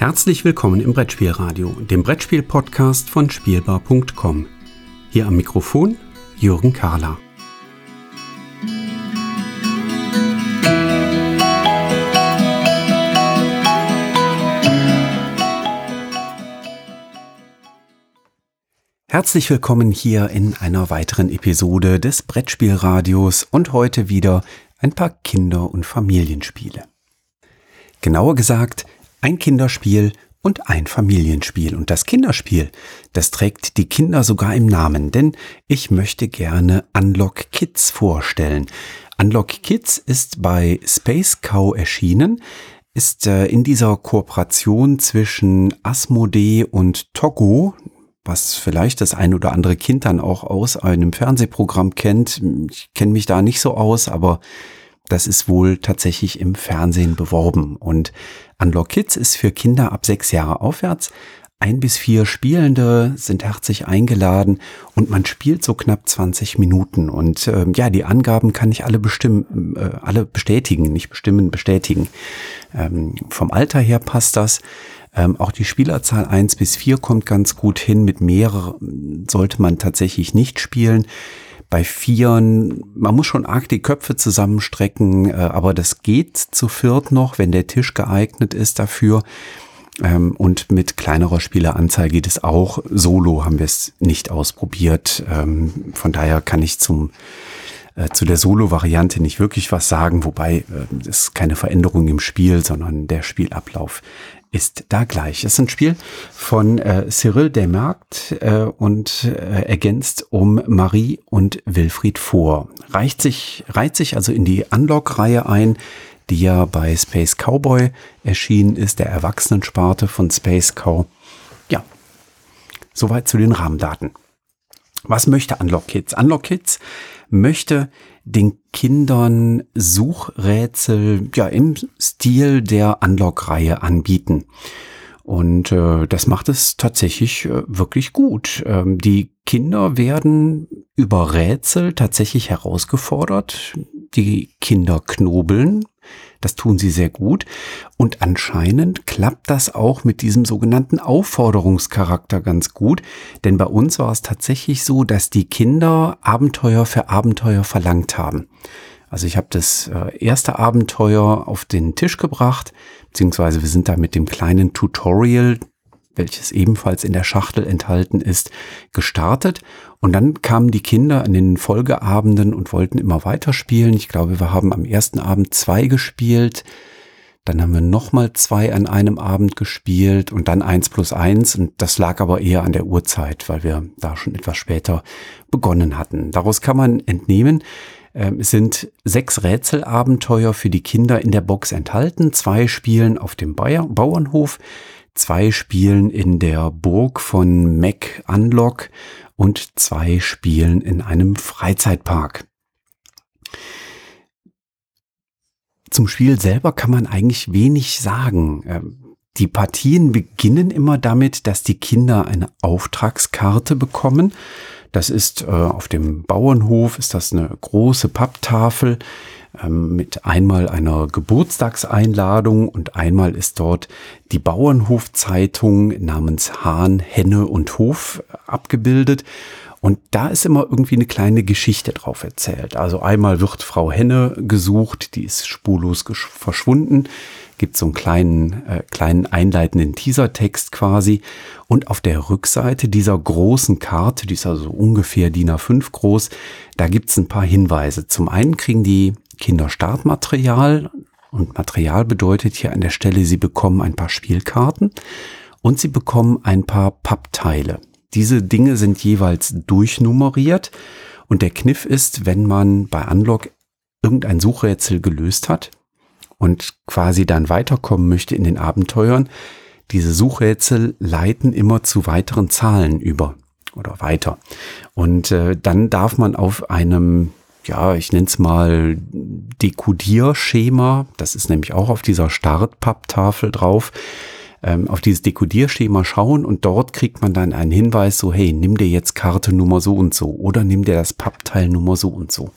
Herzlich willkommen im Brettspielradio, dem Brettspiel-Podcast von Spielbar.com. Hier am Mikrofon Jürgen Kahler. Herzlich willkommen hier in einer weiteren Episode des Brettspielradios und heute wieder ein paar Kinder- und Familienspiele. Genauer gesagt ein Kinderspiel und ein Familienspiel. Und das Kinderspiel, das trägt die Kinder sogar im Namen, denn ich möchte gerne Unlock Kids vorstellen. Unlock Kids ist bei Space Cow erschienen, ist äh, in dieser Kooperation zwischen Asmodee und Togo, was vielleicht das ein oder andere Kind dann auch aus einem Fernsehprogramm kennt. Ich kenne mich da nicht so aus, aber das ist wohl tatsächlich im Fernsehen beworben. Und Unlock Kids ist für Kinder ab sechs Jahre aufwärts. Ein bis vier Spielende sind herzlich eingeladen und man spielt so knapp 20 Minuten. Und äh, ja, die Angaben kann ich alle bestimmen, äh, alle bestätigen, nicht bestimmen, bestätigen. Ähm, vom Alter her passt das. Ähm, auch die Spielerzahl eins bis vier kommt ganz gut hin. Mit mehreren sollte man tatsächlich nicht spielen bei Vieren, man muss schon arg die Köpfe zusammenstrecken, äh, aber das geht zu viert noch, wenn der Tisch geeignet ist dafür. Ähm, und mit kleinerer Spieleranzahl geht es auch. Solo haben wir es nicht ausprobiert. Ähm, von daher kann ich zum zu der Solo-Variante nicht wirklich was sagen, wobei äh, es keine Veränderung im Spiel, sondern der Spielablauf ist da gleich. Es ist ein Spiel von äh, Cyril Desmarkt äh, und äh, ergänzt um Marie und Wilfried vor. Reicht sich, reiht sich also in die Unlock-Reihe ein, die ja bei Space Cowboy erschienen ist, der Erwachsenensparte von Space Cow. Ja, soweit zu den Rahmendaten. Was möchte Unlock Kids? Unlock Kids möchte den Kindern Suchrätsel ja im Stil der Unlock-Reihe anbieten. Und äh, das macht es tatsächlich äh, wirklich gut. Ähm, die Kinder werden über Rätsel tatsächlich herausgefordert. Die Kinder knobeln, das tun sie sehr gut. Und anscheinend klappt das auch mit diesem sogenannten Aufforderungscharakter ganz gut. Denn bei uns war es tatsächlich so, dass die Kinder Abenteuer für Abenteuer verlangt haben. Also ich habe das äh, erste Abenteuer auf den Tisch gebracht, beziehungsweise wir sind da mit dem kleinen Tutorial, welches ebenfalls in der Schachtel enthalten ist, gestartet. Und dann kamen die Kinder an den Folgeabenden und wollten immer weiterspielen. Ich glaube, wir haben am ersten Abend zwei gespielt. Dann haben wir nochmal zwei an einem Abend gespielt und dann eins plus eins. Und das lag aber eher an der Uhrzeit, weil wir da schon etwas später begonnen hatten. Daraus kann man entnehmen, ähm, es sind sechs Rätselabenteuer für die Kinder in der Box enthalten. Zwei spielen auf dem Bauernhof, zwei spielen in der Burg von Mac Unlock und zwei spielen in einem Freizeitpark. Zum Spiel selber kann man eigentlich wenig sagen. Ähm, die Partien beginnen immer damit, dass die Kinder eine Auftragskarte bekommen. Das ist äh, auf dem Bauernhof, ist das eine große Papptafel mit einmal einer Geburtstagseinladung und einmal ist dort die Bauernhofzeitung namens Hahn, Henne und Hof abgebildet. Und da ist immer irgendwie eine kleine Geschichte drauf erzählt. Also einmal wird Frau Henne gesucht, die ist spurlos verschwunden gibt so einen kleinen, äh, kleinen einleitenden Teasertext quasi. Und auf der Rückseite dieser großen Karte, die ist also ungefähr DIN A5 groß, da gibt's ein paar Hinweise. Zum einen kriegen die Kinder Startmaterial und Material bedeutet hier an der Stelle, sie bekommen ein paar Spielkarten und sie bekommen ein paar Pappteile. Diese Dinge sind jeweils durchnummeriert und der Kniff ist, wenn man bei Unlock irgendein Suchrätsel gelöst hat, und quasi dann weiterkommen möchte in den Abenteuern, diese Suchrätsel leiten immer zu weiteren Zahlen über oder weiter. Und äh, dann darf man auf einem, ja, ich nenne es mal Dekodierschema, das ist nämlich auch auf dieser Startpapptafel drauf, ähm, auf dieses Dekodierschema schauen und dort kriegt man dann einen Hinweis so, hey, nimm dir jetzt Karte Nummer so und so oder nimm dir das Pappteil Nummer so und so.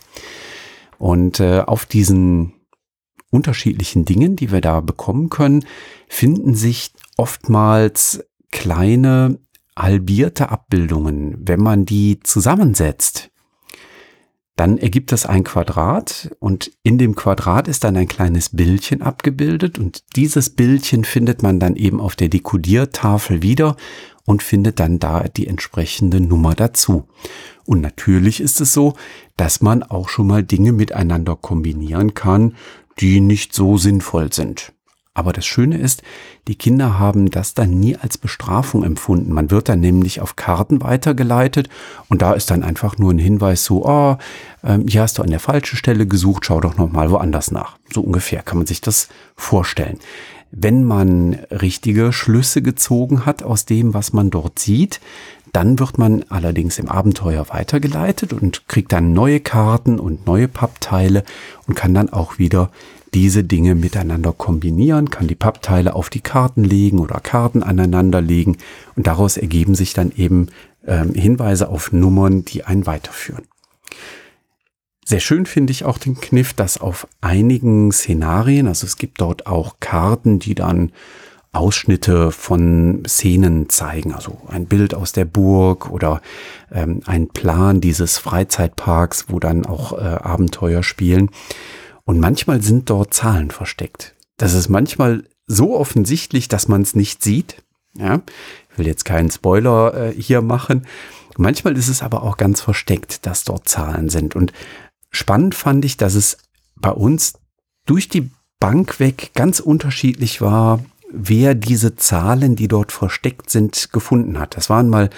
Und äh, auf diesen unterschiedlichen Dingen, die wir da bekommen können, finden sich oftmals kleine halbierte Abbildungen. Wenn man die zusammensetzt, dann ergibt das ein Quadrat und in dem Quadrat ist dann ein kleines Bildchen abgebildet und dieses Bildchen findet man dann eben auf der Dekodiertafel wieder und findet dann da die entsprechende Nummer dazu. Und natürlich ist es so, dass man auch schon mal Dinge miteinander kombinieren kann, die nicht so sinnvoll sind. Aber das Schöne ist, die Kinder haben das dann nie als Bestrafung empfunden. Man wird dann nämlich auf Karten weitergeleitet und da ist dann einfach nur ein Hinweis so, oh, hier hast du an der falschen Stelle gesucht, schau doch nochmal woanders nach. So ungefähr kann man sich das vorstellen. Wenn man richtige Schlüsse gezogen hat aus dem, was man dort sieht, dann wird man allerdings im Abenteuer weitergeleitet und kriegt dann neue Karten und neue Pappteile und kann dann auch wieder diese Dinge miteinander kombinieren, kann die Pappteile auf die Karten legen oder Karten aneinander legen und daraus ergeben sich dann eben ähm, Hinweise auf Nummern, die einen weiterführen. Sehr schön finde ich auch den Kniff, dass auf einigen Szenarien, also es gibt dort auch Karten, die dann Ausschnitte von Szenen zeigen, also ein Bild aus der Burg oder ähm, ein Plan dieses Freizeitparks, wo dann auch äh, Abenteuer spielen. Und manchmal sind dort Zahlen versteckt. Das ist manchmal so offensichtlich, dass man es nicht sieht. Ja, ich will jetzt keinen Spoiler äh, hier machen. Manchmal ist es aber auch ganz versteckt, dass dort Zahlen sind. Und spannend fand ich, dass es bei uns durch die Bank weg ganz unterschiedlich war, wer diese Zahlen, die dort versteckt sind, gefunden hat. Das waren mal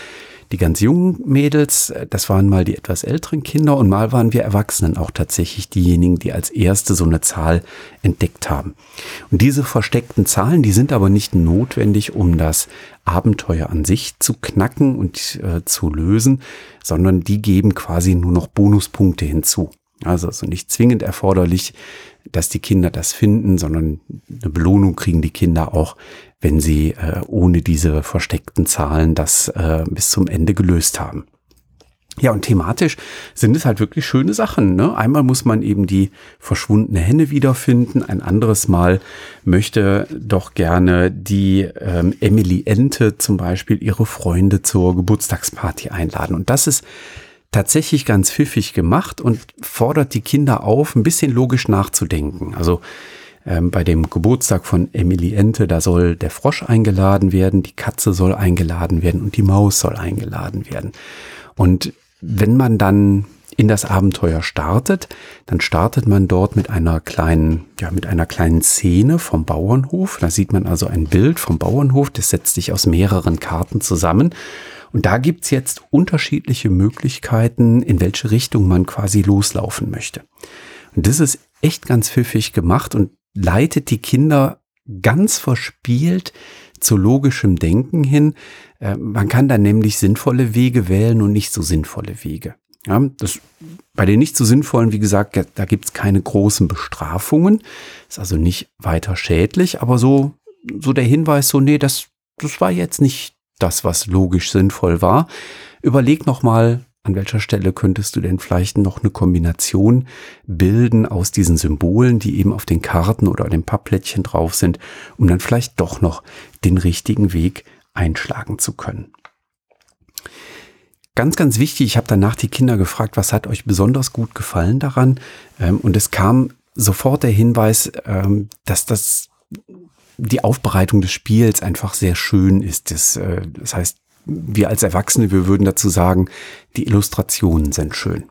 die ganz jungen Mädels, äh, das waren mal die etwas älteren Kinder und mal waren wir Erwachsenen auch tatsächlich diejenigen, die als erste so eine Zahl entdeckt haben. Und diese versteckten Zahlen, die sind aber nicht notwendig, um das Abenteuer an sich zu knacken und äh, zu lösen, sondern die geben quasi nur noch Bonuspunkte hinzu. Also, also nicht zwingend erforderlich, dass die Kinder das finden, sondern eine Belohnung kriegen die Kinder auch, wenn sie äh, ohne diese versteckten Zahlen das äh, bis zum Ende gelöst haben. Ja, und thematisch sind es halt wirklich schöne Sachen. Ne? Einmal muss man eben die verschwundene Henne wiederfinden, ein anderes Mal möchte doch gerne die ähm, Emily Ente zum Beispiel ihre Freunde zur Geburtstagsparty einladen. Und das ist tatsächlich ganz pfiffig gemacht und fordert die Kinder auf, ein bisschen logisch nachzudenken. Also ähm, bei dem Geburtstag von Emily Ente, da soll der Frosch eingeladen werden, die Katze soll eingeladen werden und die Maus soll eingeladen werden. Und wenn man dann in das Abenteuer startet, dann startet man dort mit einer kleinen, ja, mit einer kleinen Szene vom Bauernhof. Da sieht man also ein Bild vom Bauernhof, das setzt sich aus mehreren Karten zusammen. Und da gibt's jetzt unterschiedliche Möglichkeiten, in welche Richtung man quasi loslaufen möchte. Und das ist echt ganz pfiffig gemacht und leitet die Kinder ganz verspielt zu logischem Denken hin. Äh, man kann da nämlich sinnvolle Wege wählen und nicht so sinnvolle Wege. Ja, das, bei den nicht so sinnvollen, wie gesagt, da gibt's keine großen Bestrafungen. Ist also nicht weiter schädlich, aber so, so der Hinweis, so, nee, das, das war jetzt nicht das, was logisch sinnvoll war. Überleg nochmal, an welcher Stelle könntest du denn vielleicht noch eine Kombination bilden aus diesen Symbolen, die eben auf den Karten oder dem Pappplättchen drauf sind, um dann vielleicht doch noch den richtigen Weg einschlagen zu können. Ganz, ganz wichtig, ich habe danach die Kinder gefragt, was hat euch besonders gut gefallen daran? Ähm, und es kam sofort der Hinweis, ähm, dass das die Aufbereitung des Spiels einfach sehr schön ist. Das, äh, das heißt, wir als Erwachsene, wir würden dazu sagen, die Illustrationen sind schön.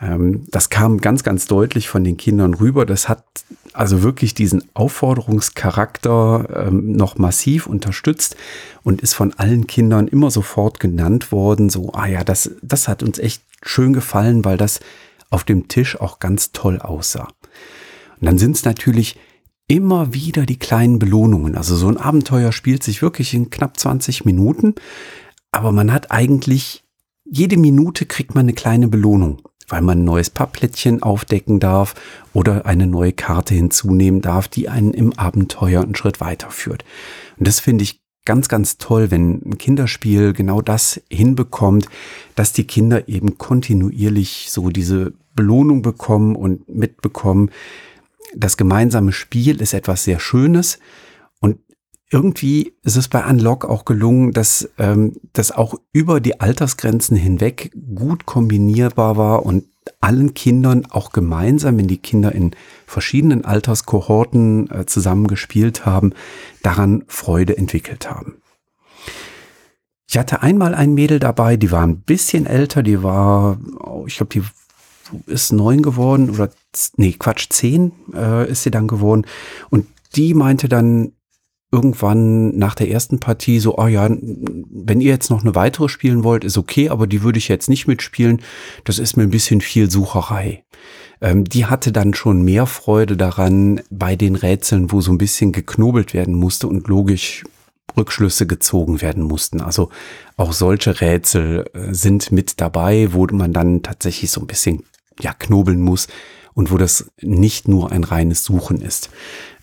Ähm, das kam ganz, ganz deutlich von den Kindern rüber. Das hat also wirklich diesen Aufforderungscharakter ähm, noch massiv unterstützt und ist von allen Kindern immer sofort genannt worden. So, ah ja, das, das hat uns echt schön gefallen, weil das auf dem Tisch auch ganz toll aussah. Und dann sind es natürlich immer wieder die kleinen Belohnungen. Also so ein Abenteuer spielt sich wirklich in knapp 20 Minuten, aber man hat eigentlich jede Minute kriegt man eine kleine Belohnung, weil man ein neues Pappplättchen aufdecken darf oder eine neue Karte hinzunehmen darf, die einen im Abenteuer einen Schritt weiterführt. Und das finde ich ganz, ganz toll, wenn ein Kinderspiel genau das hinbekommt, dass die Kinder eben kontinuierlich so diese Belohnung bekommen und mitbekommen, das gemeinsame Spiel ist etwas sehr Schönes und irgendwie ist es bei Unlock auch gelungen, dass ähm, das auch über die Altersgrenzen hinweg gut kombinierbar war und allen Kindern auch gemeinsam, wenn die Kinder in verschiedenen Alterskohorten äh, zusammen gespielt haben, daran Freude entwickelt haben. Ich hatte einmal ein Mädel dabei, die war ein bisschen älter, die war, oh, ich glaube, die ist neun geworden oder nee, Quatsch, zehn äh, ist sie dann geworden. Und die meinte dann irgendwann nach der ersten Partie so, oh ja, wenn ihr jetzt noch eine weitere spielen wollt, ist okay, aber die würde ich jetzt nicht mitspielen. Das ist mir ein bisschen viel Sucherei. Ähm, die hatte dann schon mehr Freude daran bei den Rätseln, wo so ein bisschen geknobelt werden musste und logisch Rückschlüsse gezogen werden mussten. Also auch solche Rätsel äh, sind mit dabei, wo man dann tatsächlich so ein bisschen ja knobeln muss und wo das nicht nur ein reines Suchen ist.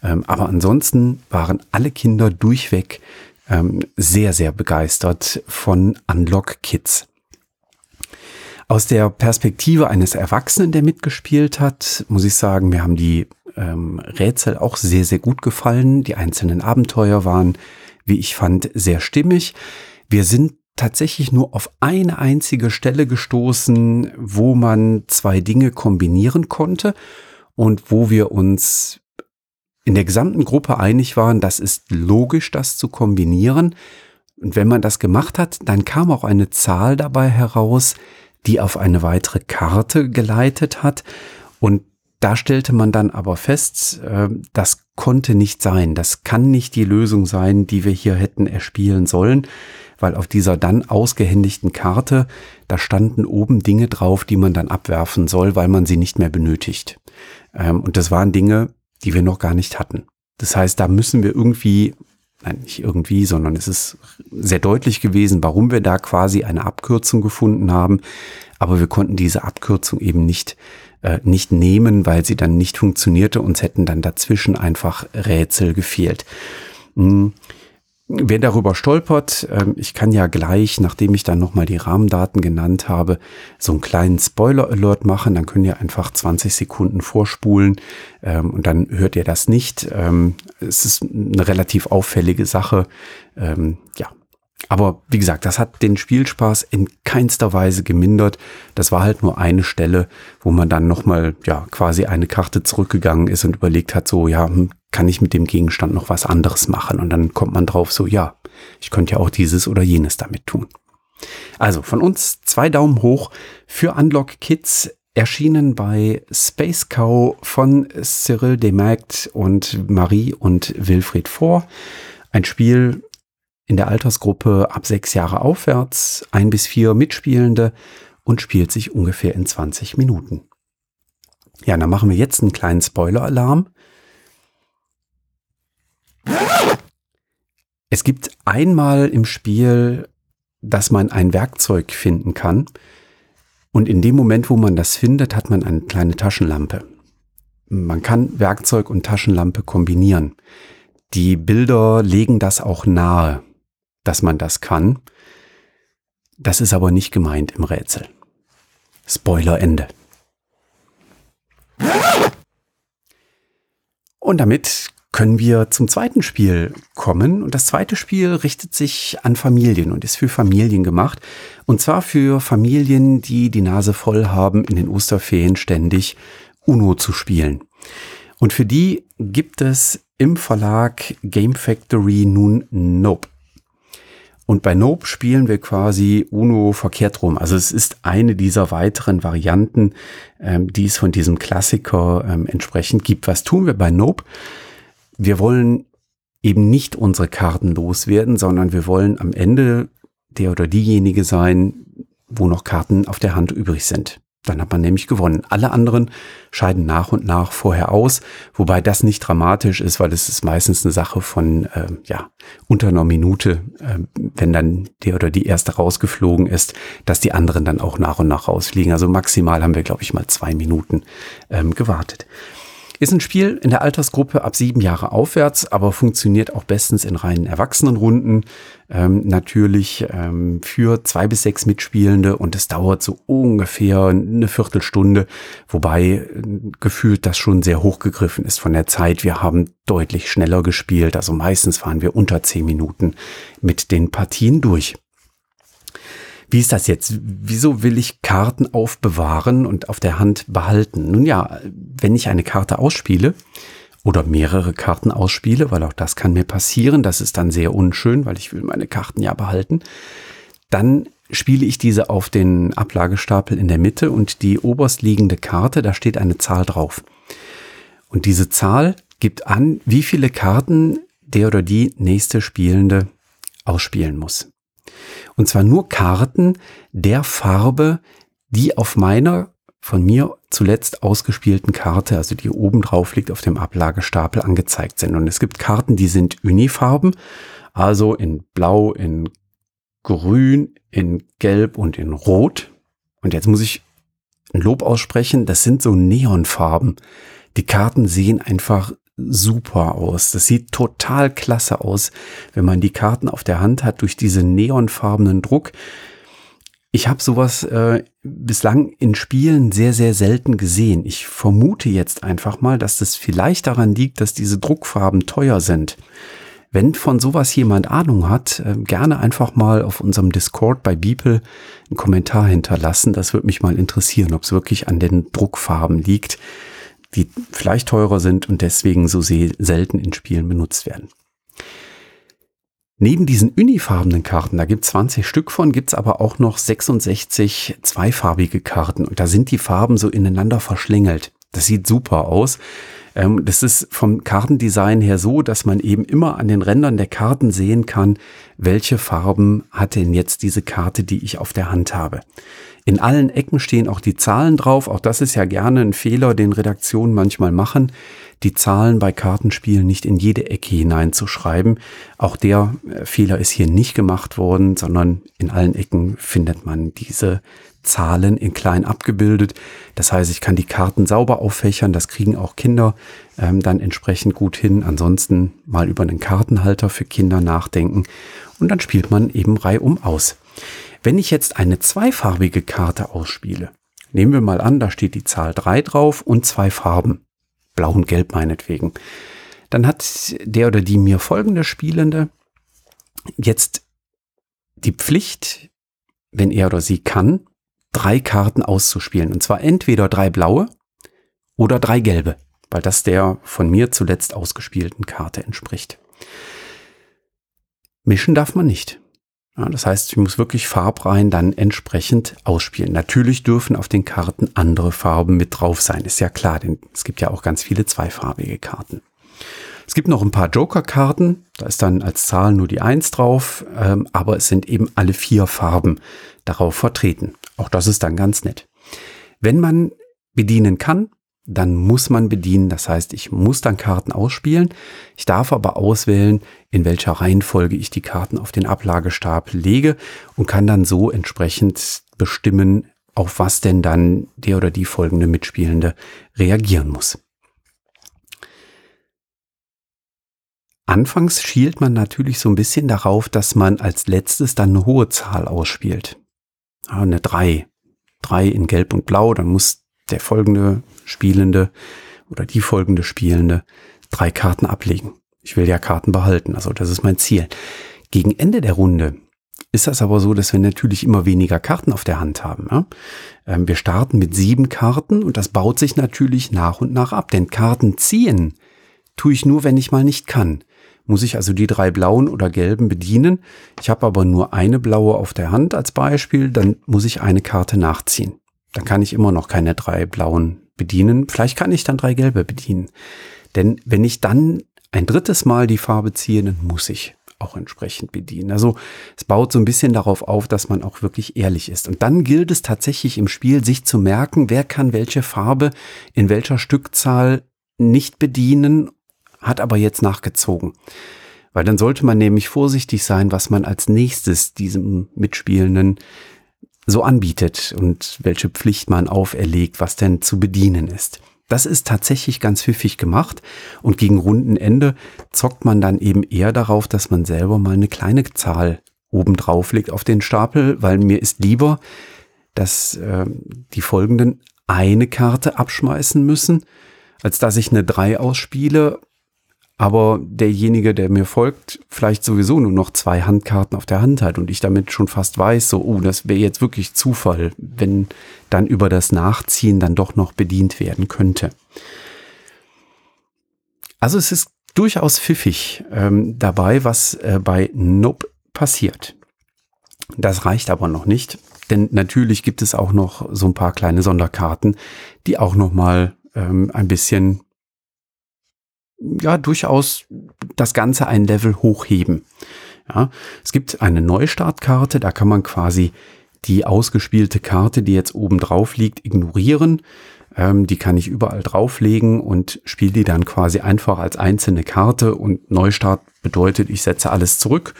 Ähm, aber ansonsten waren alle Kinder durchweg ähm, sehr, sehr begeistert von Unlock Kids. Aus der Perspektive eines Erwachsenen, der mitgespielt hat, muss ich sagen, mir haben die ähm, Rätsel auch sehr, sehr gut gefallen. Die einzelnen Abenteuer waren, wie ich fand, sehr stimmig. Wir sind tatsächlich nur auf eine einzige Stelle gestoßen, wo man zwei Dinge kombinieren konnte und wo wir uns in der gesamten Gruppe einig waren, das ist logisch, das zu kombinieren. Und wenn man das gemacht hat, dann kam auch eine Zahl dabei heraus, die auf eine weitere Karte geleitet hat. Und da stellte man dann aber fest, äh, das konnte nicht sein. Das kann nicht die Lösung sein, die wir hier hätten erspielen sollen weil auf dieser dann ausgehändigten Karte, da standen oben Dinge drauf, die man dann abwerfen soll, weil man sie nicht mehr benötigt. Ähm, und das waren Dinge, die wir noch gar nicht hatten. Das heißt, da müssen wir irgendwie, nein, nicht irgendwie, sondern es ist sehr deutlich gewesen, warum wir da quasi eine Abkürzung gefunden haben. Aber wir konnten diese Abkürzung eben nicht, äh, nicht nehmen, weil sie dann nicht funktionierte. Uns hätten dann dazwischen einfach Rätsel gefehlt. Hm. Wer darüber stolpert, ähm, ich kann ja gleich, nachdem ich dann nochmal die Rahmendaten genannt habe, so einen kleinen Spoiler-Alert machen. Dann könnt ihr einfach 20 Sekunden vorspulen ähm, und dann hört ihr das nicht. Ähm, es ist eine relativ auffällige Sache. Ja, aber wie gesagt, das hat den Spielspaß in keinster Weise gemindert. Das war halt nur eine Stelle, wo man dann nochmal, ja, quasi eine Karte zurückgegangen ist und überlegt hat, so, ja, hm, kann ich mit dem Gegenstand noch was anderes machen? Und dann kommt man drauf, so, ja, ich könnte ja auch dieses oder jenes damit tun. Also von uns zwei Daumen hoch für Unlock Kids, erschienen bei Space Cow von Cyril Demagt und Marie und Wilfried vor. Ein Spiel, in der Altersgruppe ab sechs Jahre aufwärts, ein bis vier Mitspielende und spielt sich ungefähr in 20 Minuten. Ja, dann machen wir jetzt einen kleinen Spoiler-Alarm. Es gibt einmal im Spiel, dass man ein Werkzeug finden kann. Und in dem Moment, wo man das findet, hat man eine kleine Taschenlampe. Man kann Werkzeug und Taschenlampe kombinieren. Die Bilder legen das auch nahe dass man das kann. Das ist aber nicht gemeint im Rätsel. Spoiler Ende. Und damit können wir zum zweiten Spiel kommen. Und das zweite Spiel richtet sich an Familien und ist für Familien gemacht. Und zwar für Familien, die die Nase voll haben, in den Osterferien ständig Uno zu spielen. Und für die gibt es im Verlag Game Factory nun Nope. Und bei Nope spielen wir quasi Uno verkehrt rum. Also es ist eine dieser weiteren Varianten, ähm, die es von diesem Klassiker ähm, entsprechend gibt. Was tun wir bei Nope? Wir wollen eben nicht unsere Karten loswerden, sondern wir wollen am Ende der oder diejenige sein, wo noch Karten auf der Hand übrig sind. Dann hat man nämlich gewonnen. Alle anderen scheiden nach und nach vorher aus, wobei das nicht dramatisch ist, weil es ist meistens eine Sache von äh, ja unter einer Minute, äh, wenn dann der oder die erste rausgeflogen ist, dass die anderen dann auch nach und nach rausfliegen. Also maximal haben wir, glaube ich, mal zwei Minuten ähm, gewartet. Ist ein Spiel in der Altersgruppe ab sieben Jahre aufwärts, aber funktioniert auch bestens in reinen Erwachsenenrunden. Ähm, natürlich ähm, für zwei bis sechs Mitspielende und es dauert so ungefähr eine Viertelstunde, wobei äh, gefühlt das schon sehr hochgegriffen ist von der Zeit. Wir haben deutlich schneller gespielt, also meistens waren wir unter zehn Minuten mit den Partien durch. Wie ist das jetzt? Wieso will ich Karten aufbewahren und auf der Hand behalten? Nun ja, wenn ich eine Karte ausspiele oder mehrere Karten ausspiele, weil auch das kann mir passieren, das ist dann sehr unschön, weil ich will meine Karten ja behalten, dann spiele ich diese auf den Ablagestapel in der Mitte und die oberst liegende Karte, da steht eine Zahl drauf. Und diese Zahl gibt an, wie viele Karten der oder die nächste Spielende ausspielen muss. Und zwar nur Karten der Farbe, die auf meiner von mir zuletzt ausgespielten Karte, also die oben drauf liegt auf dem Ablagestapel, angezeigt sind. Und es gibt Karten, die sind Unifarben, also in Blau, in Grün, in Gelb und in Rot. Und jetzt muss ich ein Lob aussprechen, das sind so Neonfarben. Die Karten sehen einfach super aus. Das sieht total klasse aus, wenn man die Karten auf der Hand hat durch diesen neonfarbenen Druck. Ich habe sowas äh, bislang in Spielen sehr, sehr selten gesehen. Ich vermute jetzt einfach mal, dass das vielleicht daran liegt, dass diese Druckfarben teuer sind. Wenn von sowas jemand Ahnung hat, äh, gerne einfach mal auf unserem Discord bei Beeple einen Kommentar hinterlassen. Das würde mich mal interessieren, ob es wirklich an den Druckfarben liegt die vielleicht teurer sind und deswegen so selten in Spielen benutzt werden. Neben diesen unifarbenen Karten, da gibt es 20 Stück von, gibt es aber auch noch 66 zweifarbige Karten und da sind die Farben so ineinander verschlängelt. Das sieht super aus. Ähm, das ist vom Kartendesign her so, dass man eben immer an den Rändern der Karten sehen kann, welche Farben hat denn jetzt diese Karte, die ich auf der Hand habe. In allen Ecken stehen auch die Zahlen drauf. Auch das ist ja gerne ein Fehler, den Redaktionen manchmal machen, die Zahlen bei Kartenspielen nicht in jede Ecke hineinzuschreiben. Auch der äh, Fehler ist hier nicht gemacht worden, sondern in allen Ecken findet man diese Zahlen in klein abgebildet. Das heißt, ich kann die Karten sauber auffächern. Das kriegen auch Kinder ähm, dann entsprechend gut hin. Ansonsten mal über einen Kartenhalter für Kinder nachdenken und dann spielt man eben reihum aus. Wenn ich jetzt eine zweifarbige Karte ausspiele, nehmen wir mal an, da steht die Zahl 3 drauf und zwei Farben, blau und gelb meinetwegen, dann hat der oder die mir folgende Spielende jetzt die Pflicht, wenn er oder sie kann, drei Karten auszuspielen. Und zwar entweder drei blaue oder drei gelbe, weil das der von mir zuletzt ausgespielten Karte entspricht. Mischen darf man nicht. Ja, das heißt, ich muss wirklich farbrein dann entsprechend ausspielen. Natürlich dürfen auf den Karten andere Farben mit drauf sein, ist ja klar, denn es gibt ja auch ganz viele zweifarbige Karten. Es gibt noch ein paar Joker-Karten, da ist dann als Zahl nur die Eins drauf, ähm, aber es sind eben alle vier Farben darauf vertreten. Auch das ist dann ganz nett. Wenn man bedienen kann, dann muss man bedienen. Das heißt, ich muss dann Karten ausspielen. Ich darf aber auswählen, in welcher Reihenfolge ich die Karten auf den Ablagestapel lege und kann dann so entsprechend bestimmen, auf was denn dann der oder die folgende Mitspielende reagieren muss. Anfangs schielt man natürlich so ein bisschen darauf, dass man als letztes dann eine hohe Zahl ausspielt. Eine 3. 3 in Gelb und Blau, dann muss der folgende Spielende oder die folgende Spielende drei Karten ablegen. Ich will ja Karten behalten, also das ist mein Ziel. Gegen Ende der Runde ist das aber so, dass wir natürlich immer weniger Karten auf der Hand haben. Ja? Ähm, wir starten mit sieben Karten und das baut sich natürlich nach und nach ab. Denn Karten ziehen tue ich nur, wenn ich mal nicht kann. Muss ich also die drei blauen oder gelben bedienen. Ich habe aber nur eine blaue auf der Hand als Beispiel, dann muss ich eine Karte nachziehen dann kann ich immer noch keine drei blauen bedienen. Vielleicht kann ich dann drei gelbe bedienen. Denn wenn ich dann ein drittes Mal die Farbe ziehe, dann muss ich auch entsprechend bedienen. Also es baut so ein bisschen darauf auf, dass man auch wirklich ehrlich ist. Und dann gilt es tatsächlich im Spiel, sich zu merken, wer kann welche Farbe in welcher Stückzahl nicht bedienen, hat aber jetzt nachgezogen. Weil dann sollte man nämlich vorsichtig sein, was man als nächstes diesem Mitspielenden so anbietet und welche Pflicht man auferlegt, was denn zu bedienen ist. Das ist tatsächlich ganz pfiffig gemacht und gegen Rundenende zockt man dann eben eher darauf, dass man selber mal eine kleine Zahl oben drauf legt auf den Stapel, weil mir ist lieber, dass äh, die folgenden eine Karte abschmeißen müssen, als dass ich eine 3 ausspiele, aber derjenige, der mir folgt, vielleicht sowieso nur noch zwei Handkarten auf der Hand hat und ich damit schon fast weiß, so, oh, das wäre jetzt wirklich Zufall, wenn dann über das Nachziehen dann doch noch bedient werden könnte. Also es ist durchaus pfiffig ähm, dabei, was äh, bei Nope passiert. Das reicht aber noch nicht, denn natürlich gibt es auch noch so ein paar kleine Sonderkarten, die auch noch mal ähm, ein bisschen ja durchaus das Ganze ein Level hochheben. Ja, es gibt eine Neustartkarte, da kann man quasi die ausgespielte Karte, die jetzt oben drauf liegt, ignorieren. Ähm, die kann ich überall drauflegen und spiele die dann quasi einfach als einzelne Karte. Und Neustart bedeutet, ich setze alles zurück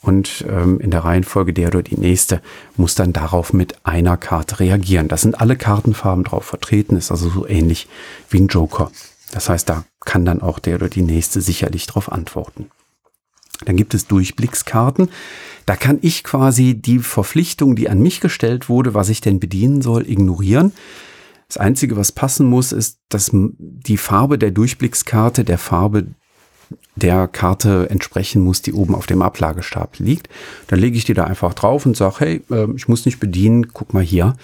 und ähm, in der Reihenfolge der oder die nächste muss dann darauf mit einer Karte reagieren. Das sind alle Kartenfarben drauf vertreten, ist also so ähnlich wie ein Joker. Das heißt, da kann dann auch der oder die nächste sicherlich darauf antworten. Dann gibt es Durchblickskarten. Da kann ich quasi die Verpflichtung, die an mich gestellt wurde, was ich denn bedienen soll, ignorieren. Das Einzige, was passen muss, ist, dass die Farbe der Durchblickskarte der Farbe der Karte entsprechen muss, die oben auf dem Ablagestapel liegt. Dann lege ich die da einfach drauf und sage, hey, ähm, ich muss nicht bedienen, guck mal hier.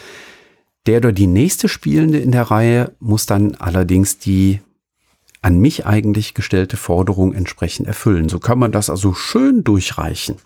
Der oder die nächste Spielende in der Reihe muss dann allerdings die an mich eigentlich gestellte Forderung entsprechend erfüllen. So kann man das also schön durchreichen.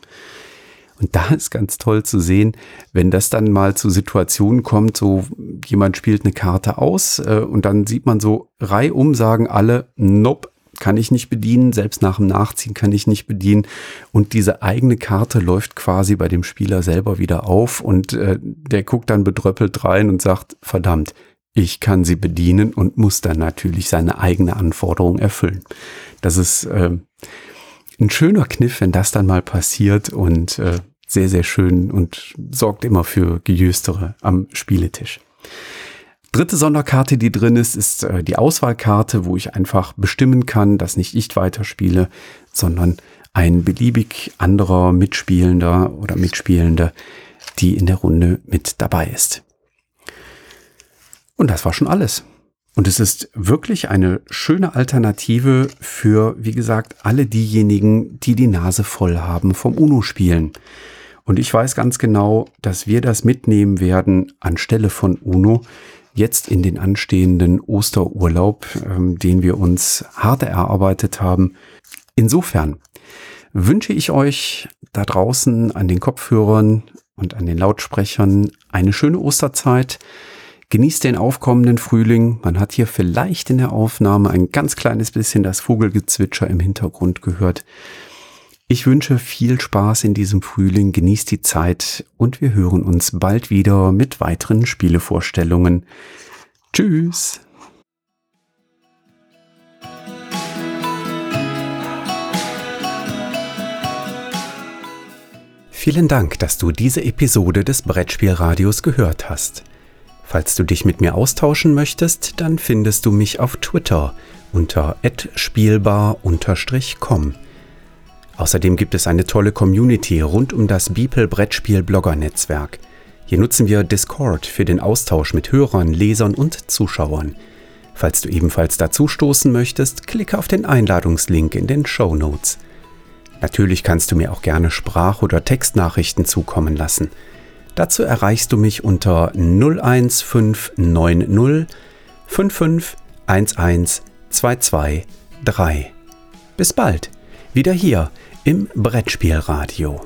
Und da ist ganz toll zu sehen, wenn das dann mal zu Situationen kommt, so jemand spielt eine Karte aus äh, und dann sieht man so reihum sagen alle, nope, kann ich nicht bedienen, selbst nach dem Nachziehen kann ich nicht bedienen. Und diese eigene Karte läuft quasi bei dem Spieler selber wieder auf und äh, der guckt dann bedröppelt rein und sagt, verdammt, ich kann sie bedienen und muss dann natürlich seine eigene Anforderung erfüllen. Das ist äh, ein schöner Kniff, wenn das dann mal passiert und äh, sehr, sehr schön und sorgt immer für Gejüstere am Spieletisch. Dritte Sonderkarte, die drin ist, ist äh, die Auswahlkarte, wo ich einfach bestimmen kann, dass nicht ich weiterspiele, sondern ein beliebig anderer Mitspielender oder Mitspielende, die in der Runde mit dabei ist. Und das war schon alles. Und es ist wirklich eine schöne Alternative für, wie gesagt, alle diejenigen, die die Nase voll haben vom UNO-Spielen. Und ich weiß ganz genau, dass wir das mitnehmen werden anstelle von UNO jetzt in den anstehenden Osterurlaub, ähm, den wir uns hart erarbeitet haben. Insofern wünsche ich euch da draußen an den Kopfhörern und an den Lautsprechern eine schöne Osterzeit. Genießt den aufkommenden Frühling. Man hat hier vielleicht in der Aufnahme ein ganz kleines bisschen das Vogelgezwitscher im Hintergrund gehört. Ich wünsche viel Spaß in diesem Frühling, genießt die Zeit und wir hören uns bald wieder mit weiteren Spielevorstellungen. Tschüss! Vielen Dank, dass du diese Episode des Brettspielradios gehört hast. Falls du dich mit mir austauschen möchtest, dann findest du mich auf Twitter unter @spielbar_com. Außerdem gibt es eine tolle Community rund um das Beeple Brettspiel Blogger Netzwerk. Hier nutzen wir Discord für den Austausch mit Hörern, Lesern und Zuschauern. Falls du ebenfalls dazu stoßen möchtest, klicke auf den Einladungslink in den Show Notes. Natürlich kannst du mir auch gerne Sprach- oder Textnachrichten zukommen lassen. Dazu erreichst du mich unter 01590 5511223. Bis bald, wieder hier im Brettspielradio.